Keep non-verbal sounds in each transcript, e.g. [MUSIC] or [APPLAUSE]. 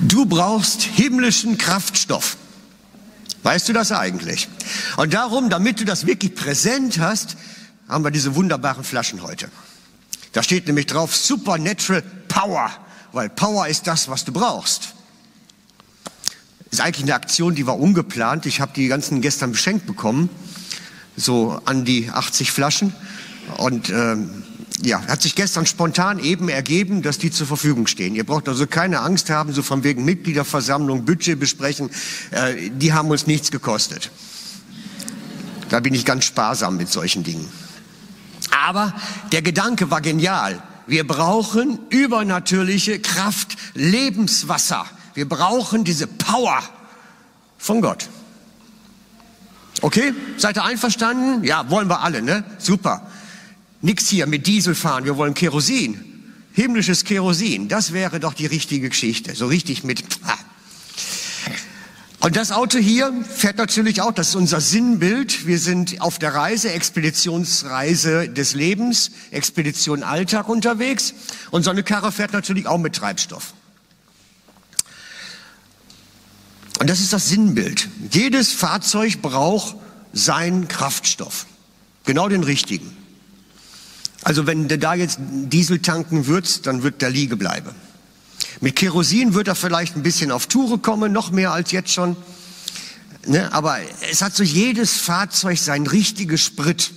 Du brauchst himmlischen Kraftstoff. Weißt du das eigentlich? Und darum, damit du das wirklich präsent hast, haben wir diese wunderbaren Flaschen heute. Da steht nämlich drauf Supernatural Power, weil Power ist das, was du brauchst. Ist eigentlich eine Aktion, die war ungeplant. Ich habe die ganzen gestern beschenkt bekommen, so an die 80 Flaschen. Und ähm, ja, hat sich gestern spontan eben ergeben, dass die zur Verfügung stehen. Ihr braucht also keine Angst haben, so von wegen Mitgliederversammlung, Budget besprechen. Äh, die haben uns nichts gekostet. Da bin ich ganz sparsam mit solchen Dingen. Aber der Gedanke war genial. Wir brauchen übernatürliche Kraft, Lebenswasser. Wir brauchen diese Power von Gott. Okay, seid ihr einverstanden? Ja, wollen wir alle, ne? Super. Nix hier mit Diesel fahren, wir wollen Kerosin. Himmlisches Kerosin, das wäre doch die richtige Geschichte. So richtig mit. Ah. Und das Auto hier fährt natürlich auch, das ist unser Sinnbild. Wir sind auf der Reise, Expeditionsreise des Lebens, Expedition Alltag unterwegs. Und so eine Karre fährt natürlich auch mit Treibstoff. Und das ist das Sinnbild. Jedes Fahrzeug braucht seinen Kraftstoff. Genau den richtigen. Also wenn du da jetzt Diesel tanken würdest, dann wird der liege bleiben. Mit Kerosin wird er vielleicht ein bisschen auf Toure kommen, noch mehr als jetzt schon. Ne? Aber es hat so jedes Fahrzeug sein richtiges Sprit.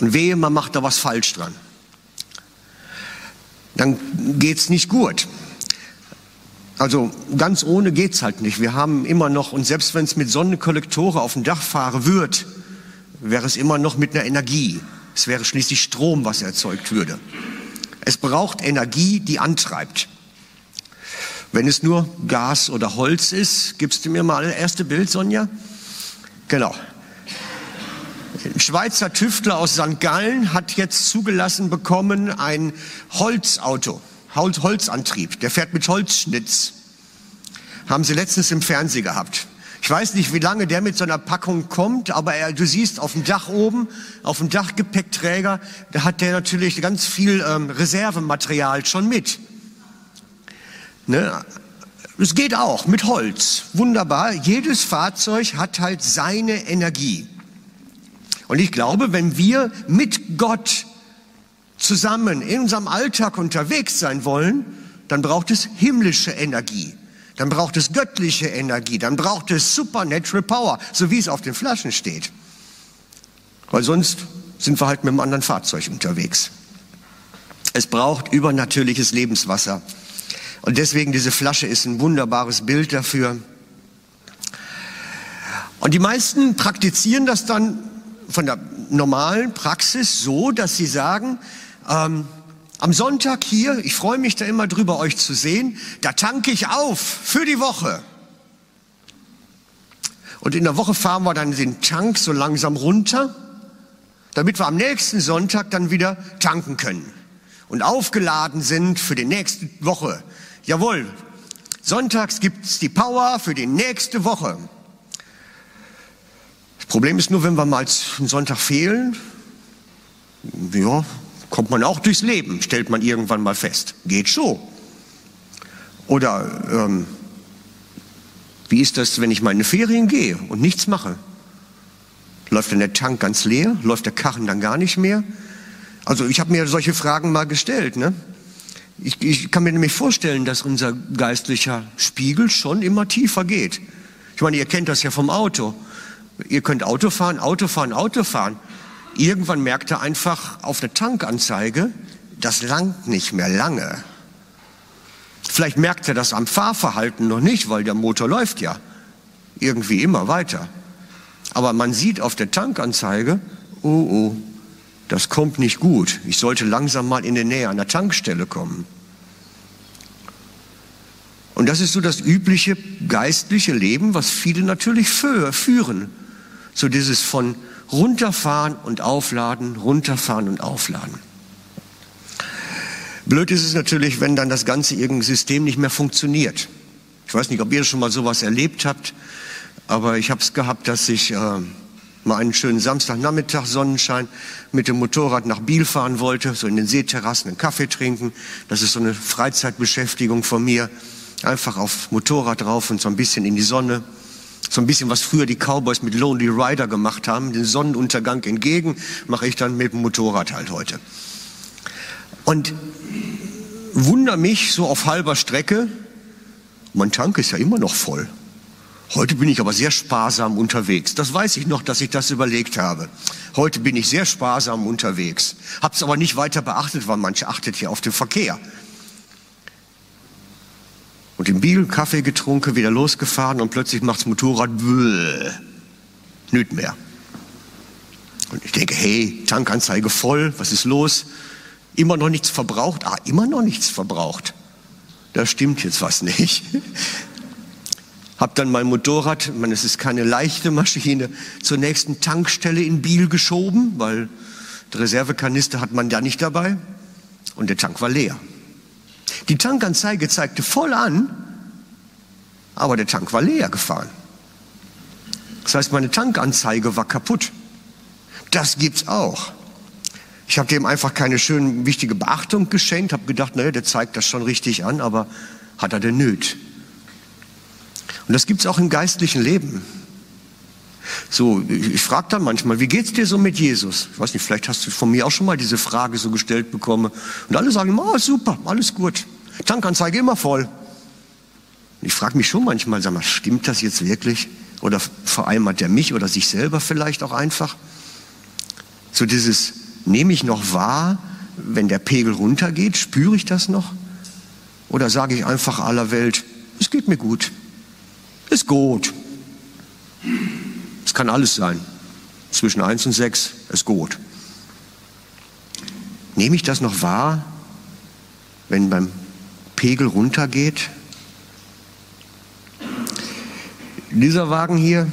Und wehe, man macht da was falsch dran. Dann geht's nicht gut. Also ganz ohne geht's halt nicht. Wir haben immer noch, und selbst wenn es mit Sonnenkollektoren auf dem Dach fahren wird, wäre es immer noch mit einer Energie. Es wäre schließlich Strom, was erzeugt würde. Es braucht Energie, die antreibt. Wenn es nur Gas oder Holz ist, gibst du mir mal das erste Bild, Sonja? Genau. Ein Schweizer Tüftler aus St. Gallen hat jetzt zugelassen bekommen ein Holzauto, Holzantrieb. Der fährt mit Holzschnitz. Haben sie letztens im Fernsehen gehabt. Ich weiß nicht, wie lange der mit so einer Packung kommt, aber er, du siehst auf dem Dach oben, auf dem Dachgepäckträger, da hat der natürlich ganz viel ähm, Reservematerial schon mit. Ne? Es geht auch mit Holz. Wunderbar. Jedes Fahrzeug hat halt seine Energie. Und ich glaube, wenn wir mit Gott zusammen in unserem Alltag unterwegs sein wollen, dann braucht es himmlische Energie dann braucht es göttliche Energie, dann braucht es supernatural power, so wie es auf den Flaschen steht. Weil sonst sind wir halt mit einem anderen Fahrzeug unterwegs. Es braucht übernatürliches Lebenswasser. Und deswegen diese Flasche ist ein wunderbares Bild dafür. Und die meisten praktizieren das dann von der normalen Praxis so, dass sie sagen, ähm, am Sonntag hier, ich freue mich da immer drüber, euch zu sehen, da tanke ich auf für die Woche. Und in der Woche fahren wir dann den Tank so langsam runter, damit wir am nächsten Sonntag dann wieder tanken können und aufgeladen sind für die nächste Woche. Jawohl, sonntags gibt's die Power für die nächste Woche. Das Problem ist nur, wenn wir mal einen Sonntag fehlen, ja, Kommt man auch durchs Leben, stellt man irgendwann mal fest. Geht so. Oder ähm, wie ist das, wenn ich in Ferien gehe und nichts mache? Läuft dann der Tank ganz leer? Läuft der Karren dann gar nicht mehr? Also ich habe mir solche Fragen mal gestellt. Ne? Ich, ich kann mir nämlich vorstellen, dass unser geistlicher Spiegel schon immer tiefer geht. Ich meine, ihr kennt das ja vom Auto. Ihr könnt Auto fahren, Auto fahren, Auto fahren. Irgendwann merkt er einfach auf der Tankanzeige, das langt nicht mehr lange. Vielleicht merkt er das am Fahrverhalten noch nicht, weil der Motor läuft ja irgendwie immer weiter. Aber man sieht auf der Tankanzeige, oh oh, das kommt nicht gut. Ich sollte langsam mal in die Nähe einer Tankstelle kommen. Und das ist so das übliche geistliche Leben, was viele natürlich führen. So dieses von runterfahren und aufladen, runterfahren und aufladen. Blöd ist es natürlich, wenn dann das ganze irgendein System nicht mehr funktioniert. Ich weiß nicht, ob ihr schon mal sowas erlebt habt, aber ich habe es gehabt, dass ich äh, mal einen schönen Samstagnachmittag Sonnenschein mit dem Motorrad nach Biel fahren wollte, so in den Seeterrassen einen Kaffee trinken. Das ist so eine Freizeitbeschäftigung von mir. Einfach auf Motorrad drauf und so ein bisschen in die Sonne. So ein bisschen, was früher die Cowboys mit Lonely Rider gemacht haben, den Sonnenuntergang entgegen, mache ich dann mit dem Motorrad halt heute. Und wunder mich so auf halber Strecke, mein Tank ist ja immer noch voll. Heute bin ich aber sehr sparsam unterwegs. Das weiß ich noch, dass ich das überlegt habe. Heute bin ich sehr sparsam unterwegs. Hab's aber nicht weiter beachtet, weil manche achtet hier auf den Verkehr. Und im Biel Kaffee getrunken, wieder losgefahren und plötzlich macht's Motorrad bläh, [LAUGHS] nicht mehr. Und ich denke, hey, Tankanzeige voll, was ist los? Immer noch nichts verbraucht? Ah, immer noch nichts verbraucht. Da stimmt jetzt was nicht. [LAUGHS] Hab dann mein Motorrad, man, es ist keine leichte Maschine, zur nächsten Tankstelle in Biel geschoben, weil die Reservekanister hat man da nicht dabei und der Tank war leer. Die Tankanzeige zeigte voll an, aber der Tank war leer gefahren. Das heißt, meine Tankanzeige war kaputt. Das gibt's auch. Ich habe dem einfach keine schöne, wichtige Beachtung geschenkt, habe gedacht, naja, der zeigt das schon richtig an, aber hat er denn nöt? Und das gibt's auch im geistlichen Leben. So, ich frage dann manchmal, wie geht's dir so mit Jesus? Ich weiß nicht, vielleicht hast du von mir auch schon mal diese Frage so gestellt bekommen. Und alle sagen immer, oh, super, alles gut. Tankanzeige immer voll. Und ich frage mich schon manchmal, sag mal, stimmt das jetzt wirklich? Oder hat er mich oder sich selber vielleicht auch einfach? So dieses, nehme ich noch wahr, wenn der Pegel runtergeht, spüre ich das noch? Oder sage ich einfach aller Welt, es geht mir gut. Ist gut. Es kann alles sein. Zwischen eins und sechs ist gut. Nehme ich das noch wahr, wenn beim Pegel runtergeht? Dieser Wagen hier,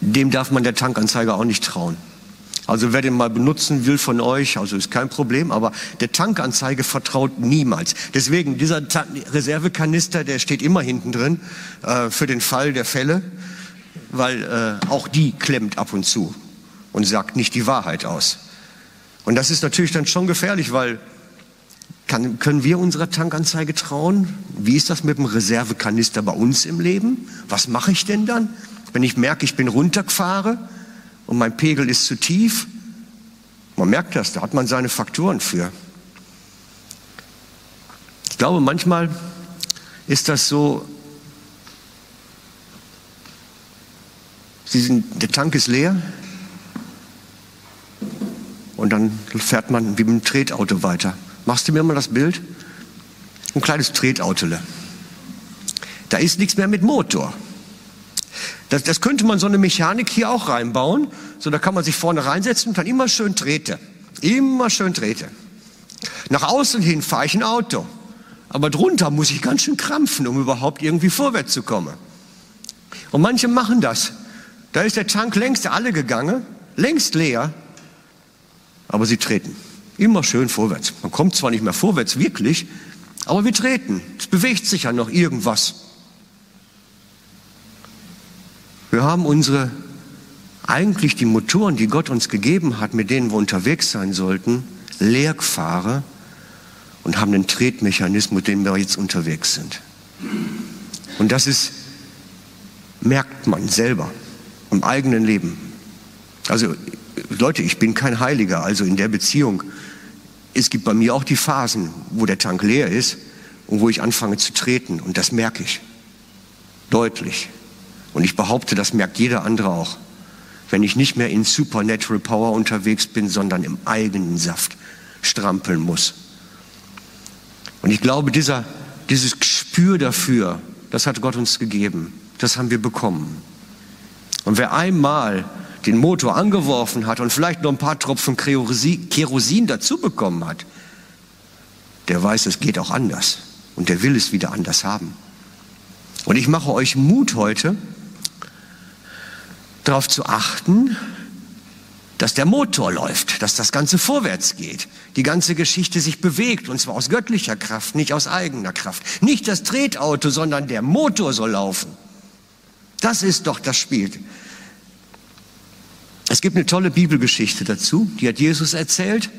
dem darf man der Tankanzeiger auch nicht trauen. Also wer den mal benutzen will von euch, also ist kein Problem, aber der Tankanzeige vertraut niemals. Deswegen, dieser Ta Reservekanister, der steht immer hinten drin äh, für den Fall der Fälle, weil äh, auch die klemmt ab und zu und sagt nicht die Wahrheit aus. Und das ist natürlich dann schon gefährlich, weil kann, können wir unserer Tankanzeige trauen? Wie ist das mit dem Reservekanister bei uns im Leben? Was mache ich denn dann, wenn ich merke, ich bin runtergefahren? und mein Pegel ist zu tief. Man merkt das, da hat man seine Faktoren für. Ich glaube, manchmal ist das so, sind, der Tank ist leer und dann fährt man wie mit einem Tretauto weiter. Machst du mir mal das Bild? Ein kleines Tretautole. Da ist nichts mehr mit Motor. Das, das könnte man so eine Mechanik hier auch reinbauen. So, da kann man sich vorne reinsetzen und dann immer schön trete. Immer schön trete. Nach außen hin fahre ich ein Auto. Aber drunter muss ich ganz schön krampfen, um überhaupt irgendwie vorwärts zu kommen. Und manche machen das. Da ist der Tank längst alle gegangen, längst leer, aber sie treten. Immer schön vorwärts. Man kommt zwar nicht mehr vorwärts wirklich, aber wir treten. Es bewegt sich ja noch irgendwas. Wir haben unsere, eigentlich die Motoren, die Gott uns gegeben hat, mit denen wir unterwegs sein sollten, leer gefahren und haben einen Tretmechanismus, mit dem wir jetzt unterwegs sind. Und das ist, merkt man selber im eigenen Leben. Also Leute, ich bin kein Heiliger, also in der Beziehung. Es gibt bei mir auch die Phasen, wo der Tank leer ist und wo ich anfange zu treten und das merke ich deutlich. Und ich behaupte, das merkt jeder andere auch. Wenn ich nicht mehr in Supernatural Power unterwegs bin, sondern im eigenen Saft strampeln muss. Und ich glaube, dieser, dieses Gespür dafür, das hat Gott uns gegeben. Das haben wir bekommen. Und wer einmal den Motor angeworfen hat und vielleicht noch ein paar Tropfen Kerosin dazu bekommen hat, der weiß, es geht auch anders. Und der will es wieder anders haben. Und ich mache euch Mut heute, darauf zu achten, dass der Motor läuft, dass das Ganze vorwärts geht, die ganze Geschichte sich bewegt, und zwar aus göttlicher Kraft, nicht aus eigener Kraft. Nicht das Tretauto, sondern der Motor soll laufen. Das ist doch das Spiel. Es gibt eine tolle Bibelgeschichte dazu, die hat Jesus erzählt.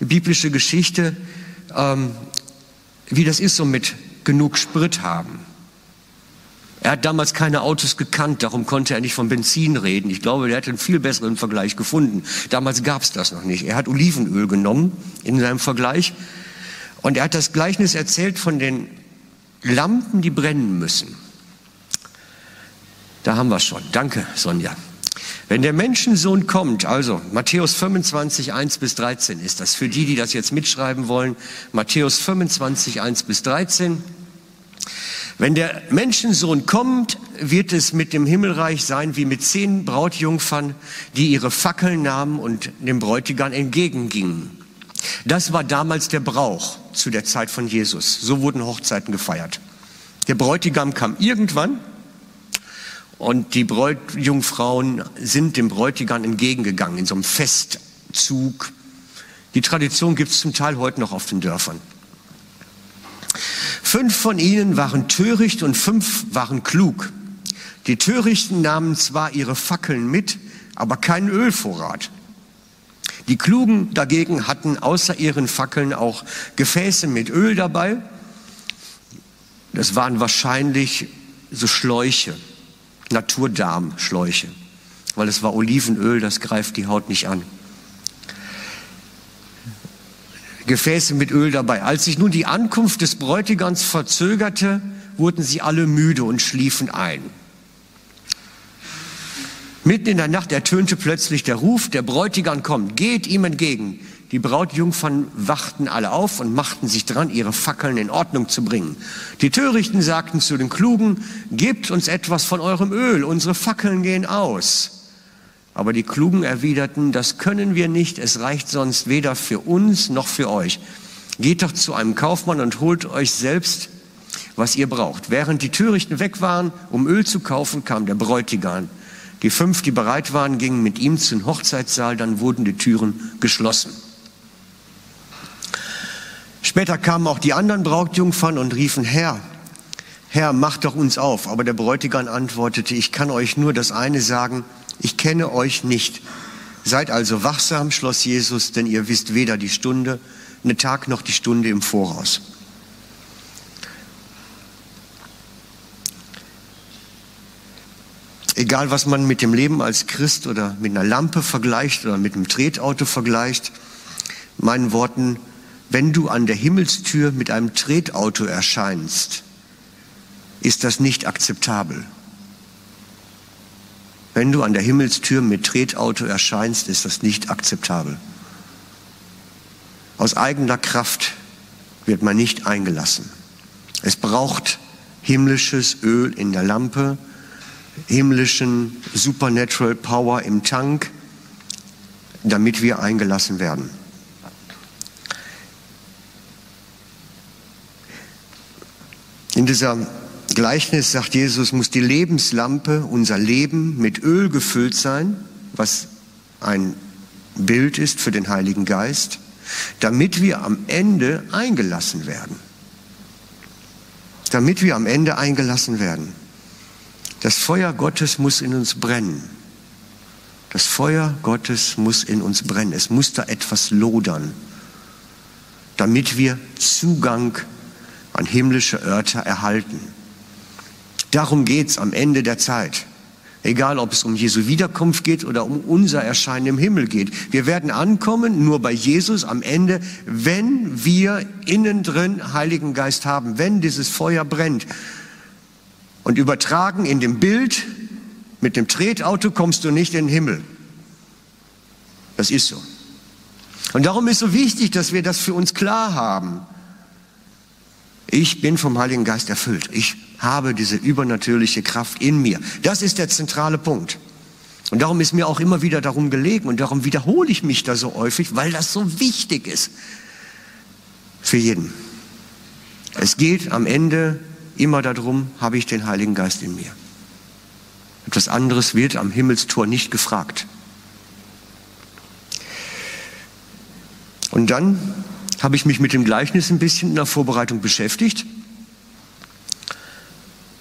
Eine biblische Geschichte, ähm, wie das ist, so mit genug Sprit haben. Er hat damals keine Autos gekannt, darum konnte er nicht von Benzin reden. Ich glaube, er hätte einen viel besseren Vergleich gefunden. Damals gab es das noch nicht. Er hat Olivenöl genommen in seinem Vergleich und er hat das Gleichnis erzählt von den Lampen, die brennen müssen. Da haben wir schon. Danke, Sonja. Wenn der Menschensohn kommt, also Matthäus 25, 1 bis 13 ist das für die, die das jetzt mitschreiben wollen. Matthäus 25, 1 bis 13. Wenn der Menschensohn kommt, wird es mit dem Himmelreich sein wie mit zehn Brautjungfern, die ihre Fackeln nahmen und dem Bräutigam entgegengingen. Das war damals der Brauch zu der Zeit von Jesus. So wurden Hochzeiten gefeiert. Der Bräutigam kam irgendwann und die Bräutjungfrauen sind dem Bräutigam entgegengegangen in so einem Festzug. Die Tradition gibt es zum Teil heute noch auf den Dörfern. Fünf von ihnen waren töricht und fünf waren klug. Die Törichten nahmen zwar ihre Fackeln mit, aber keinen Ölvorrat. Die Klugen dagegen hatten außer ihren Fackeln auch Gefäße mit Öl dabei. Das waren wahrscheinlich so Schläuche, Naturdarmschläuche, weil es war Olivenöl, das greift die Haut nicht an. Gefäße mit Öl dabei. Als sich nun die Ankunft des Bräutigams verzögerte, wurden sie alle müde und schliefen ein. Mitten in der Nacht ertönte plötzlich der Ruf, der Bräutigam kommt, geht ihm entgegen. Die Brautjungfern wachten alle auf und machten sich dran, ihre Fackeln in Ordnung zu bringen. Die Törichten sagten zu den Klugen, gebt uns etwas von eurem Öl, unsere Fackeln gehen aus. Aber die Klugen erwiderten, das können wir nicht, es reicht sonst weder für uns noch für euch. Geht doch zu einem Kaufmann und holt euch selbst, was ihr braucht. Während die Törichten weg waren, um Öl zu kaufen, kam der Bräutigam. Die fünf, die bereit waren, gingen mit ihm zum Hochzeitssaal, dann wurden die Türen geschlossen. Später kamen auch die anderen Brautjungfern und riefen, Herr, Herr, mach doch uns auf. Aber der Bräutigam antwortete, ich kann euch nur das eine sagen, ich kenne euch nicht. Seid also wachsam, schloss Jesus, denn ihr wisst weder die Stunde, ne Tag noch die Stunde im Voraus. Egal, was man mit dem Leben als Christ oder mit einer Lampe vergleicht oder mit einem Tretauto vergleicht, meinen Worten, wenn du an der Himmelstür mit einem Tretauto erscheinst, ist das nicht akzeptabel. Wenn du an der Himmelstür mit Tretauto erscheinst, ist das nicht akzeptabel. Aus eigener Kraft wird man nicht eingelassen. Es braucht himmlisches Öl in der Lampe, himmlischen Supernatural Power im Tank, damit wir eingelassen werden. In dieser Gleichnis sagt Jesus, muss die Lebenslampe, unser Leben mit Öl gefüllt sein, was ein Bild ist für den Heiligen Geist, damit wir am Ende eingelassen werden. Damit wir am Ende eingelassen werden. Das Feuer Gottes muss in uns brennen. Das Feuer Gottes muss in uns brennen. Es muss da etwas lodern, damit wir Zugang an himmlische Örter erhalten. Darum geht's am Ende der Zeit. Egal, ob es um Jesu Wiederkunft geht oder um unser Erscheinen im Himmel geht. Wir werden ankommen nur bei Jesus am Ende, wenn wir innen drin Heiligen Geist haben, wenn dieses Feuer brennt. Und übertragen in dem Bild, mit dem Tretauto kommst du nicht in den Himmel. Das ist so. Und darum ist so wichtig, dass wir das für uns klar haben. Ich bin vom Heiligen Geist erfüllt. Ich habe diese übernatürliche Kraft in mir. Das ist der zentrale Punkt. Und darum ist mir auch immer wieder darum gelegen und darum wiederhole ich mich da so häufig, weil das so wichtig ist für jeden. Es geht am Ende immer darum, habe ich den Heiligen Geist in mir. Etwas anderes wird am Himmelstor nicht gefragt. Und dann habe ich mich mit dem Gleichnis ein bisschen in der Vorbereitung beschäftigt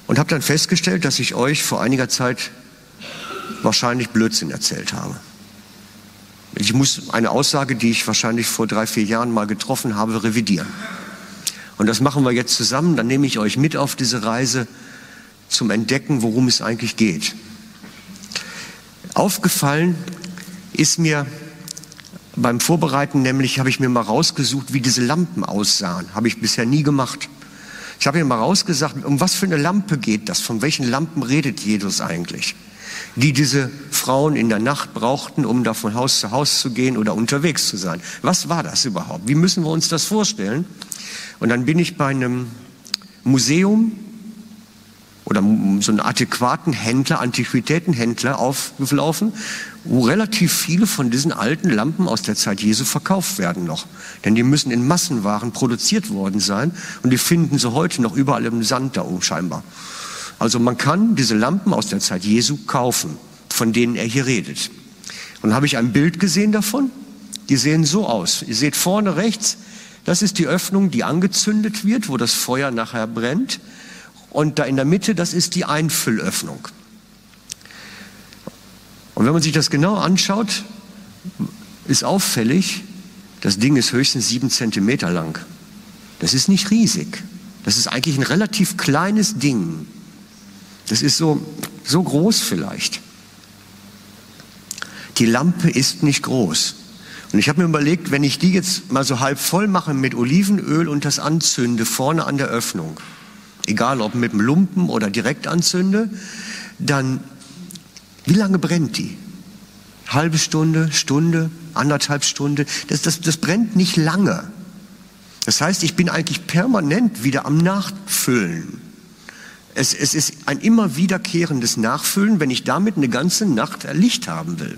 und habe dann festgestellt, dass ich euch vor einiger Zeit wahrscheinlich Blödsinn erzählt habe. Ich muss eine Aussage, die ich wahrscheinlich vor drei, vier Jahren mal getroffen habe, revidieren. Und das machen wir jetzt zusammen. Dann nehme ich euch mit auf diese Reise zum Entdecken, worum es eigentlich geht. Aufgefallen ist mir beim Vorbereiten nämlich, habe ich mir mal rausgesucht, wie diese Lampen aussahen. Habe ich bisher nie gemacht. Ich habe mir mal rausgesagt, um was für eine Lampe geht das? Von welchen Lampen redet Jesus eigentlich? Die diese Frauen in der Nacht brauchten, um da von Haus zu Haus zu gehen oder unterwegs zu sein. Was war das überhaupt? Wie müssen wir uns das vorstellen? Und dann bin ich bei einem Museum oder so einen adäquaten Händler, Antiquitätenhändler aufgelaufen, wo relativ viele von diesen alten Lampen aus der Zeit Jesu verkauft werden noch. Denn die müssen in Massenwaren produziert worden sein und die finden sie heute noch überall im Sand da oben scheinbar. Also man kann diese Lampen aus der Zeit Jesu kaufen, von denen er hier redet. Und dann habe ich ein Bild gesehen davon. Die sehen so aus. Ihr seht vorne rechts, das ist die Öffnung, die angezündet wird, wo das Feuer nachher brennt. Und da in der Mitte, das ist die Einfüllöffnung. Und wenn man sich das genau anschaut, ist auffällig, das Ding ist höchstens sieben Zentimeter lang. Das ist nicht riesig. Das ist eigentlich ein relativ kleines Ding. Das ist so, so groß vielleicht. Die Lampe ist nicht groß. Und ich habe mir überlegt, wenn ich die jetzt mal so halb voll mache mit Olivenöl und das anzünde vorne an der Öffnung, egal ob mit dem Lumpen oder direkt anzünde, dann wie lange brennt die? Halbe Stunde, Stunde, anderthalb Stunde. Das, das, das brennt nicht lange. Das heißt, ich bin eigentlich permanent wieder am Nachfüllen. Es, es ist ein immer wiederkehrendes Nachfüllen, wenn ich damit eine ganze Nacht Licht haben will.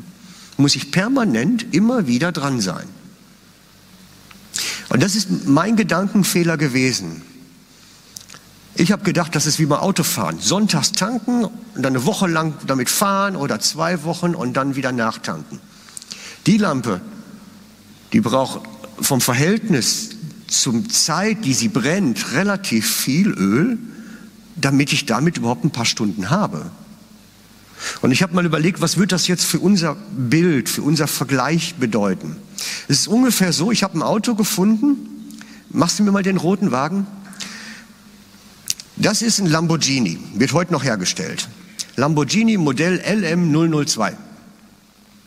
Muss ich permanent immer wieder dran sein. Und das ist mein Gedankenfehler gewesen. Ich habe gedacht, das ist wie beim Autofahren. Sonntags tanken und dann eine Woche lang damit fahren oder zwei Wochen und dann wieder nachtanken. Die Lampe, die braucht vom Verhältnis zum Zeit, die sie brennt, relativ viel Öl, damit ich damit überhaupt ein paar Stunden habe. Und ich habe mal überlegt, was wird das jetzt für unser Bild, für unser Vergleich bedeuten? Es ist ungefähr so, ich habe ein Auto gefunden. Machst du mir mal den roten Wagen? Das ist ein Lamborghini, wird heute noch hergestellt. Lamborghini Modell LM002.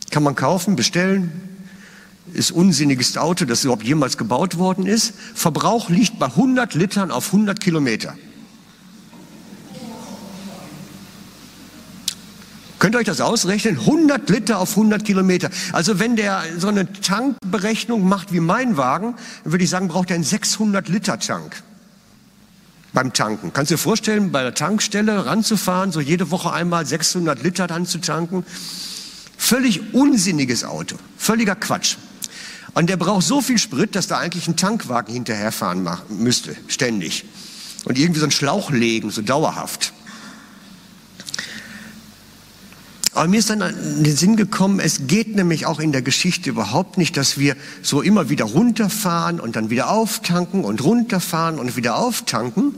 Kann man kaufen, bestellen. Ist unsinniges Auto, das überhaupt jemals gebaut worden ist. Verbrauch liegt bei 100 Litern auf 100 Kilometer. Könnt ihr euch das ausrechnen? 100 Liter auf 100 Kilometer. Also wenn der so eine Tankberechnung macht wie mein Wagen, würde ich sagen, braucht er einen 600 Liter Tank beim Tanken. Kannst du dir vorstellen, bei der Tankstelle ranzufahren, so jede Woche einmal 600 Liter dann zu tanken? Völlig unsinniges Auto, völliger Quatsch. Und der braucht so viel Sprit, dass da eigentlich ein Tankwagen hinterherfahren müsste, ständig. Und irgendwie so einen Schlauch legen, so dauerhaft. Aber mir ist dann in den Sinn gekommen, es geht nämlich auch in der Geschichte überhaupt nicht, dass wir so immer wieder runterfahren und dann wieder auftanken und runterfahren und wieder auftanken.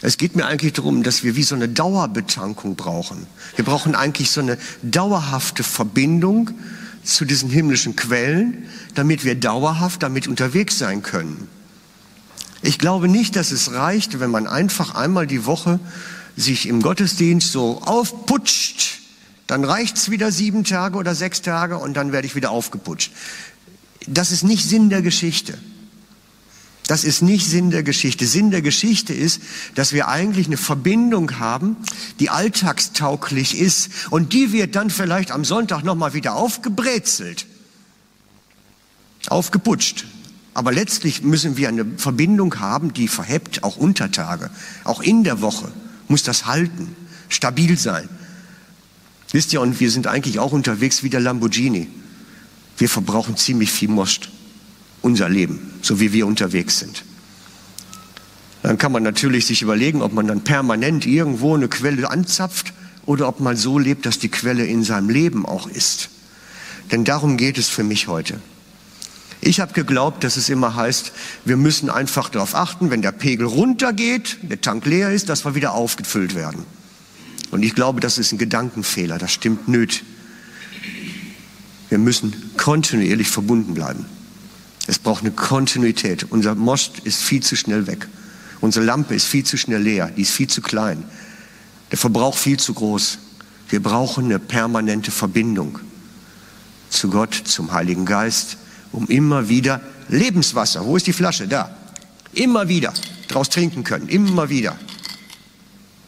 Es geht mir eigentlich darum, dass wir wie so eine Dauerbetankung brauchen. Wir brauchen eigentlich so eine dauerhafte Verbindung zu diesen himmlischen Quellen, damit wir dauerhaft damit unterwegs sein können. Ich glaube nicht, dass es reicht, wenn man einfach einmal die Woche sich im Gottesdienst so aufputscht dann reicht's wieder sieben Tage oder sechs Tage und dann werde ich wieder aufgeputscht. Das ist nicht Sinn der Geschichte. Das ist nicht Sinn der Geschichte. Sinn der Geschichte ist, dass wir eigentlich eine Verbindung haben, die alltagstauglich ist und die wird dann vielleicht am Sonntag nochmal wieder aufgebrezelt, aufgeputscht. Aber letztlich müssen wir eine Verbindung haben, die verhebt, auch unter Tage, auch in der Woche muss das halten, stabil sein. Wisst ihr, und wir sind eigentlich auch unterwegs wie der Lamborghini. Wir verbrauchen ziemlich viel Most, unser Leben, so wie wir unterwegs sind. Dann kann man natürlich sich überlegen, ob man dann permanent irgendwo eine Quelle anzapft oder ob man so lebt, dass die Quelle in seinem Leben auch ist. Denn darum geht es für mich heute. Ich habe geglaubt, dass es immer heißt, wir müssen einfach darauf achten, wenn der Pegel runtergeht, der Tank leer ist, dass wir wieder aufgefüllt werden. Und ich glaube, das ist ein Gedankenfehler, das stimmt nöt. Wir müssen kontinuierlich verbunden bleiben. Es braucht eine Kontinuität. Unser Most ist viel zu schnell weg. Unsere Lampe ist viel zu schnell leer, die ist viel zu klein. Der Verbrauch viel zu groß. Wir brauchen eine permanente Verbindung zu Gott, zum Heiligen Geist, um immer wieder Lebenswasser, wo ist die Flasche? Da. Immer wieder draus trinken können, immer wieder.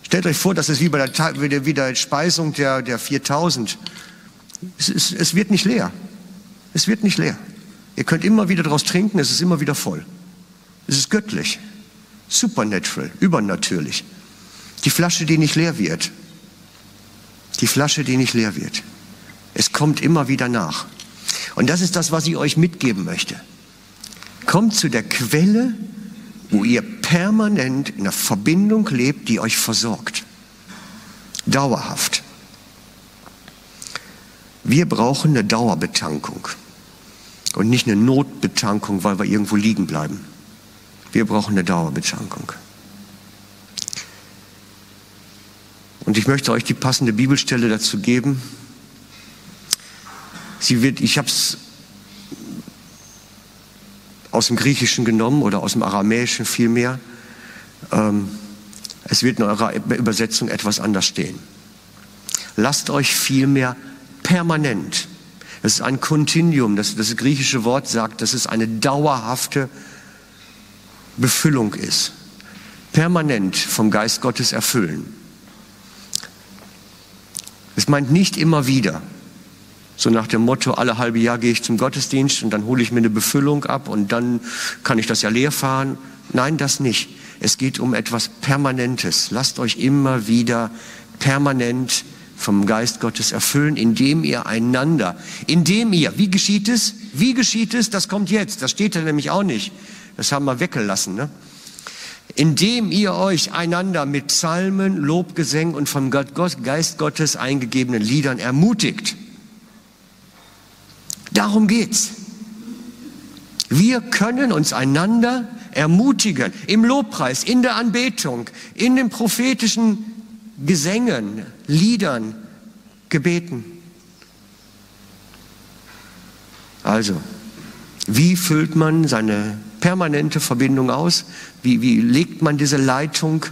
Stellt euch vor, dass es wie bei der, wie der Speisung der, der 4000, es, es, es wird nicht leer. Es wird nicht leer. Ihr könnt immer wieder daraus trinken, es ist immer wieder voll. Es ist göttlich, supernatural, übernatürlich. Die Flasche, die nicht leer wird. Die Flasche, die nicht leer wird. Es kommt immer wieder nach. Und das ist das, was ich euch mitgeben möchte. Kommt zu der Quelle, wo ihr permanent in einer Verbindung lebt, die euch versorgt. Dauerhaft. Wir brauchen eine Dauerbetankung und nicht eine Notbetankung, weil wir irgendwo liegen bleiben. Wir brauchen eine Dauerbetankung. Und ich möchte euch die passende Bibelstelle dazu geben. Sie wird, ich habe es aus dem Griechischen genommen oder aus dem Aramäischen vielmehr. Ähm, es wird in eurer Übersetzung etwas anders stehen. Lasst euch vielmehr permanent das ist ein Kontinuum. Das, das griechische Wort sagt, dass es eine dauerhafte Befüllung ist. Permanent vom Geist Gottes erfüllen. Es meint nicht immer wieder. So nach dem Motto, alle halbe Jahr gehe ich zum Gottesdienst und dann hole ich mir eine Befüllung ab und dann kann ich das ja leer fahren. Nein, das nicht. Es geht um etwas Permanentes. Lasst euch immer wieder permanent vom Geist Gottes erfüllen, indem ihr einander, indem ihr, wie geschieht es? Wie geschieht es? Das kommt jetzt. Das steht da nämlich auch nicht. Das haben wir weggelassen. Ne? Indem ihr euch einander mit Psalmen, Lobgesängen und vom Geist Gottes eingegebenen Liedern ermutigt. Darum geht's. Wir können uns einander ermutigen im Lobpreis, in der Anbetung, in den prophetischen Gesängen, Liedern, Gebeten. Also, wie füllt man seine permanente Verbindung aus? Wie, wie legt man diese Leitung?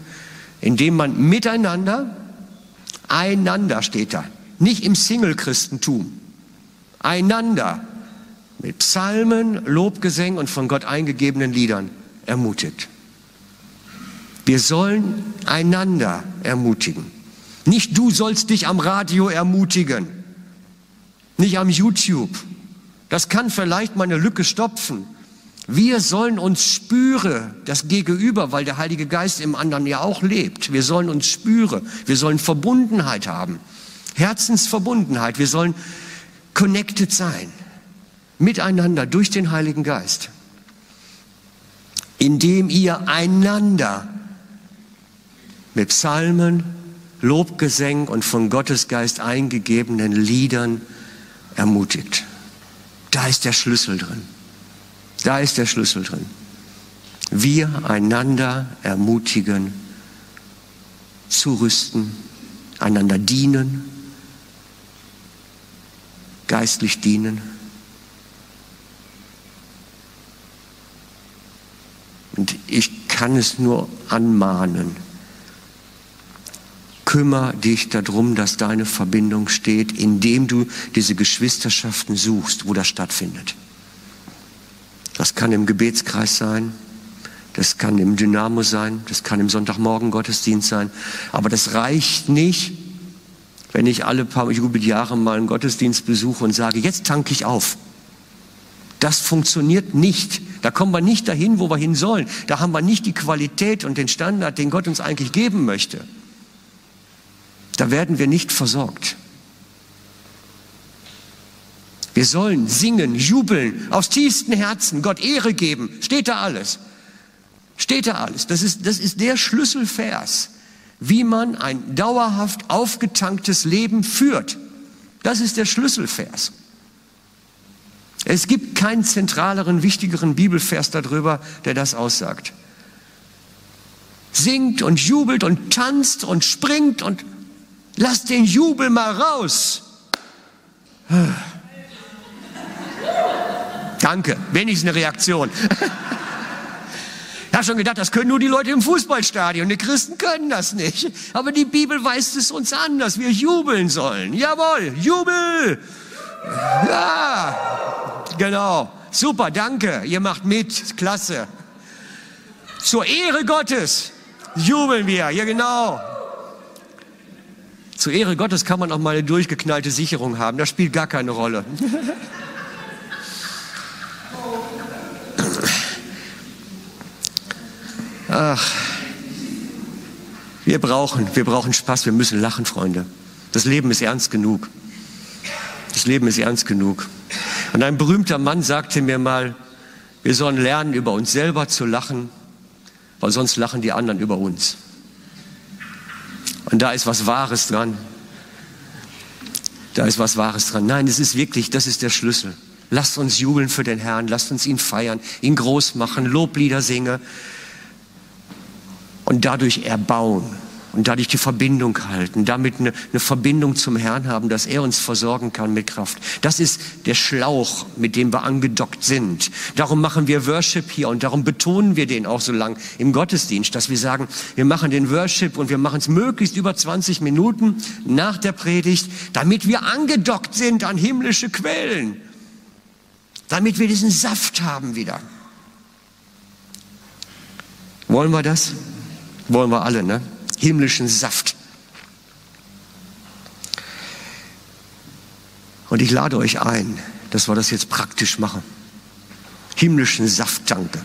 Indem man miteinander, einander steht da, nicht im Single-Christentum, einander mit Psalmen, Lobgesängen und von Gott eingegebenen Liedern ermutigt. Wir sollen einander ermutigen. Nicht du sollst dich am Radio ermutigen, nicht am YouTube. Das kann vielleicht mal eine Lücke stopfen. Wir sollen uns spüren, das Gegenüber, weil der Heilige Geist im anderen ja auch lebt. Wir sollen uns spüren. Wir sollen Verbundenheit haben. Herzensverbundenheit. Wir sollen connected sein. Miteinander durch den Heiligen Geist. Indem ihr einander mit Psalmen, Lobgesängen und von Gottes Geist eingegebenen Liedern ermutigt. Da ist der Schlüssel drin. Da ist der Schlüssel drin. Wir einander ermutigen, zurüsten, einander dienen, geistlich dienen. Und ich kann es nur anmahnen kümmere dich darum, dass deine Verbindung steht, indem du diese Geschwisterschaften suchst, wo das stattfindet. Das kann im Gebetskreis sein, das kann im Dynamo sein, das kann im Sonntagmorgen Gottesdienst sein, aber das reicht nicht, wenn ich alle paar Jubeljahre mal einen Gottesdienst besuche und sage, jetzt tanke ich auf. Das funktioniert nicht. Da kommen wir nicht dahin, wo wir hin sollen. Da haben wir nicht die Qualität und den Standard, den Gott uns eigentlich geben möchte. Da werden wir nicht versorgt. Wir sollen singen, jubeln, aus tiefstem Herzen Gott Ehre geben. Steht da alles. Steht da alles. Das ist, das ist der Schlüsselvers, wie man ein dauerhaft aufgetanktes Leben führt. Das ist der Schlüsselvers. Es gibt keinen zentraleren, wichtigeren Bibelvers darüber, der das aussagt. Singt und jubelt und tanzt und springt und Lass den Jubel mal raus. Danke, wenigstens eine Reaktion. [LAUGHS] Ich habe schon gedacht, das können nur die Leute im Fußballstadion. Die Christen können das nicht. Aber die Bibel weist es uns an, dass wir jubeln sollen. Jawohl, Jubel! Ja, genau. Super, danke. Ihr macht mit. Klasse. Zur Ehre Gottes jubeln wir. Ja, genau. Zur Ehre Gottes kann man auch mal eine durchgeknallte Sicherung haben. Das spielt gar keine Rolle. Ach, wir brauchen, wir brauchen Spaß, wir müssen lachen, Freunde. Das Leben ist ernst genug. Das Leben ist ernst genug. Und ein berühmter Mann sagte mir mal, wir sollen lernen, über uns selber zu lachen, weil sonst lachen die anderen über uns. Und da ist was Wahres dran. Da ist was Wahres dran. Nein, es ist wirklich, das ist der Schlüssel. Lasst uns jubeln für den Herrn, lasst uns ihn feiern, ihn groß machen, Loblieder singen und dadurch erbauen und dadurch die Verbindung halten, damit eine, eine, Verbindung zum Herrn haben, dass er uns versorgen kann mit Kraft. Das ist der Schlauch, mit dem wir angedockt sind. Darum machen wir Worship hier und darum betonen wir den auch so lang im Gottesdienst, dass wir sagen, wir machen den Worship und wir machen es möglichst über 20 Minuten nach der Predigt, damit wir angedockt sind an himmlische Quellen, damit wir diesen Saft haben wieder. Wollen wir das? Wollen wir alle, ne? Himmlischen Saft. Und ich lade euch ein, dass wir das jetzt praktisch machen. Himmlischen Saft danke.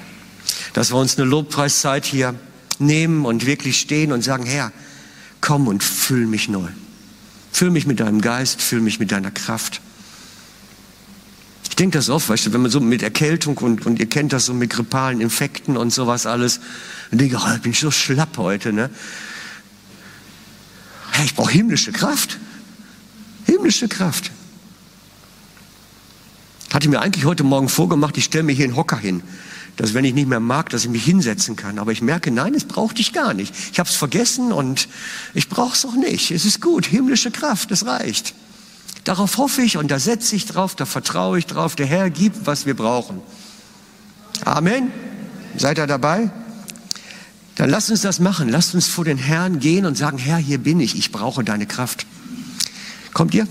Dass wir uns eine Lobpreiszeit hier nehmen und wirklich stehen und sagen, Herr, komm und füll mich neu. Füll mich mit deinem Geist, füll mich mit deiner Kraft denke das oft, weißt du, wenn man so mit Erkältung und, und ihr kennt das so mit grippalen Infekten und sowas alles, und denke, oh, ich bin so schlapp heute, ne? Hey, ich brauche himmlische Kraft. Himmlische Kraft. Hatte mir eigentlich heute Morgen vorgemacht, ich stelle mir hier einen Hocker hin, dass wenn ich nicht mehr mag, dass ich mich hinsetzen kann. Aber ich merke, nein, es braucht dich gar nicht. Ich habe es vergessen und ich brauche es auch nicht. Es ist gut, himmlische Kraft, es reicht. Darauf hoffe ich und da setze ich drauf, da vertraue ich drauf. Der Herr gibt, was wir brauchen. Amen. Seid ihr dabei? Dann lasst uns das machen. Lasst uns vor den Herrn gehen und sagen, Herr, hier bin ich. Ich brauche deine Kraft. Kommt ihr?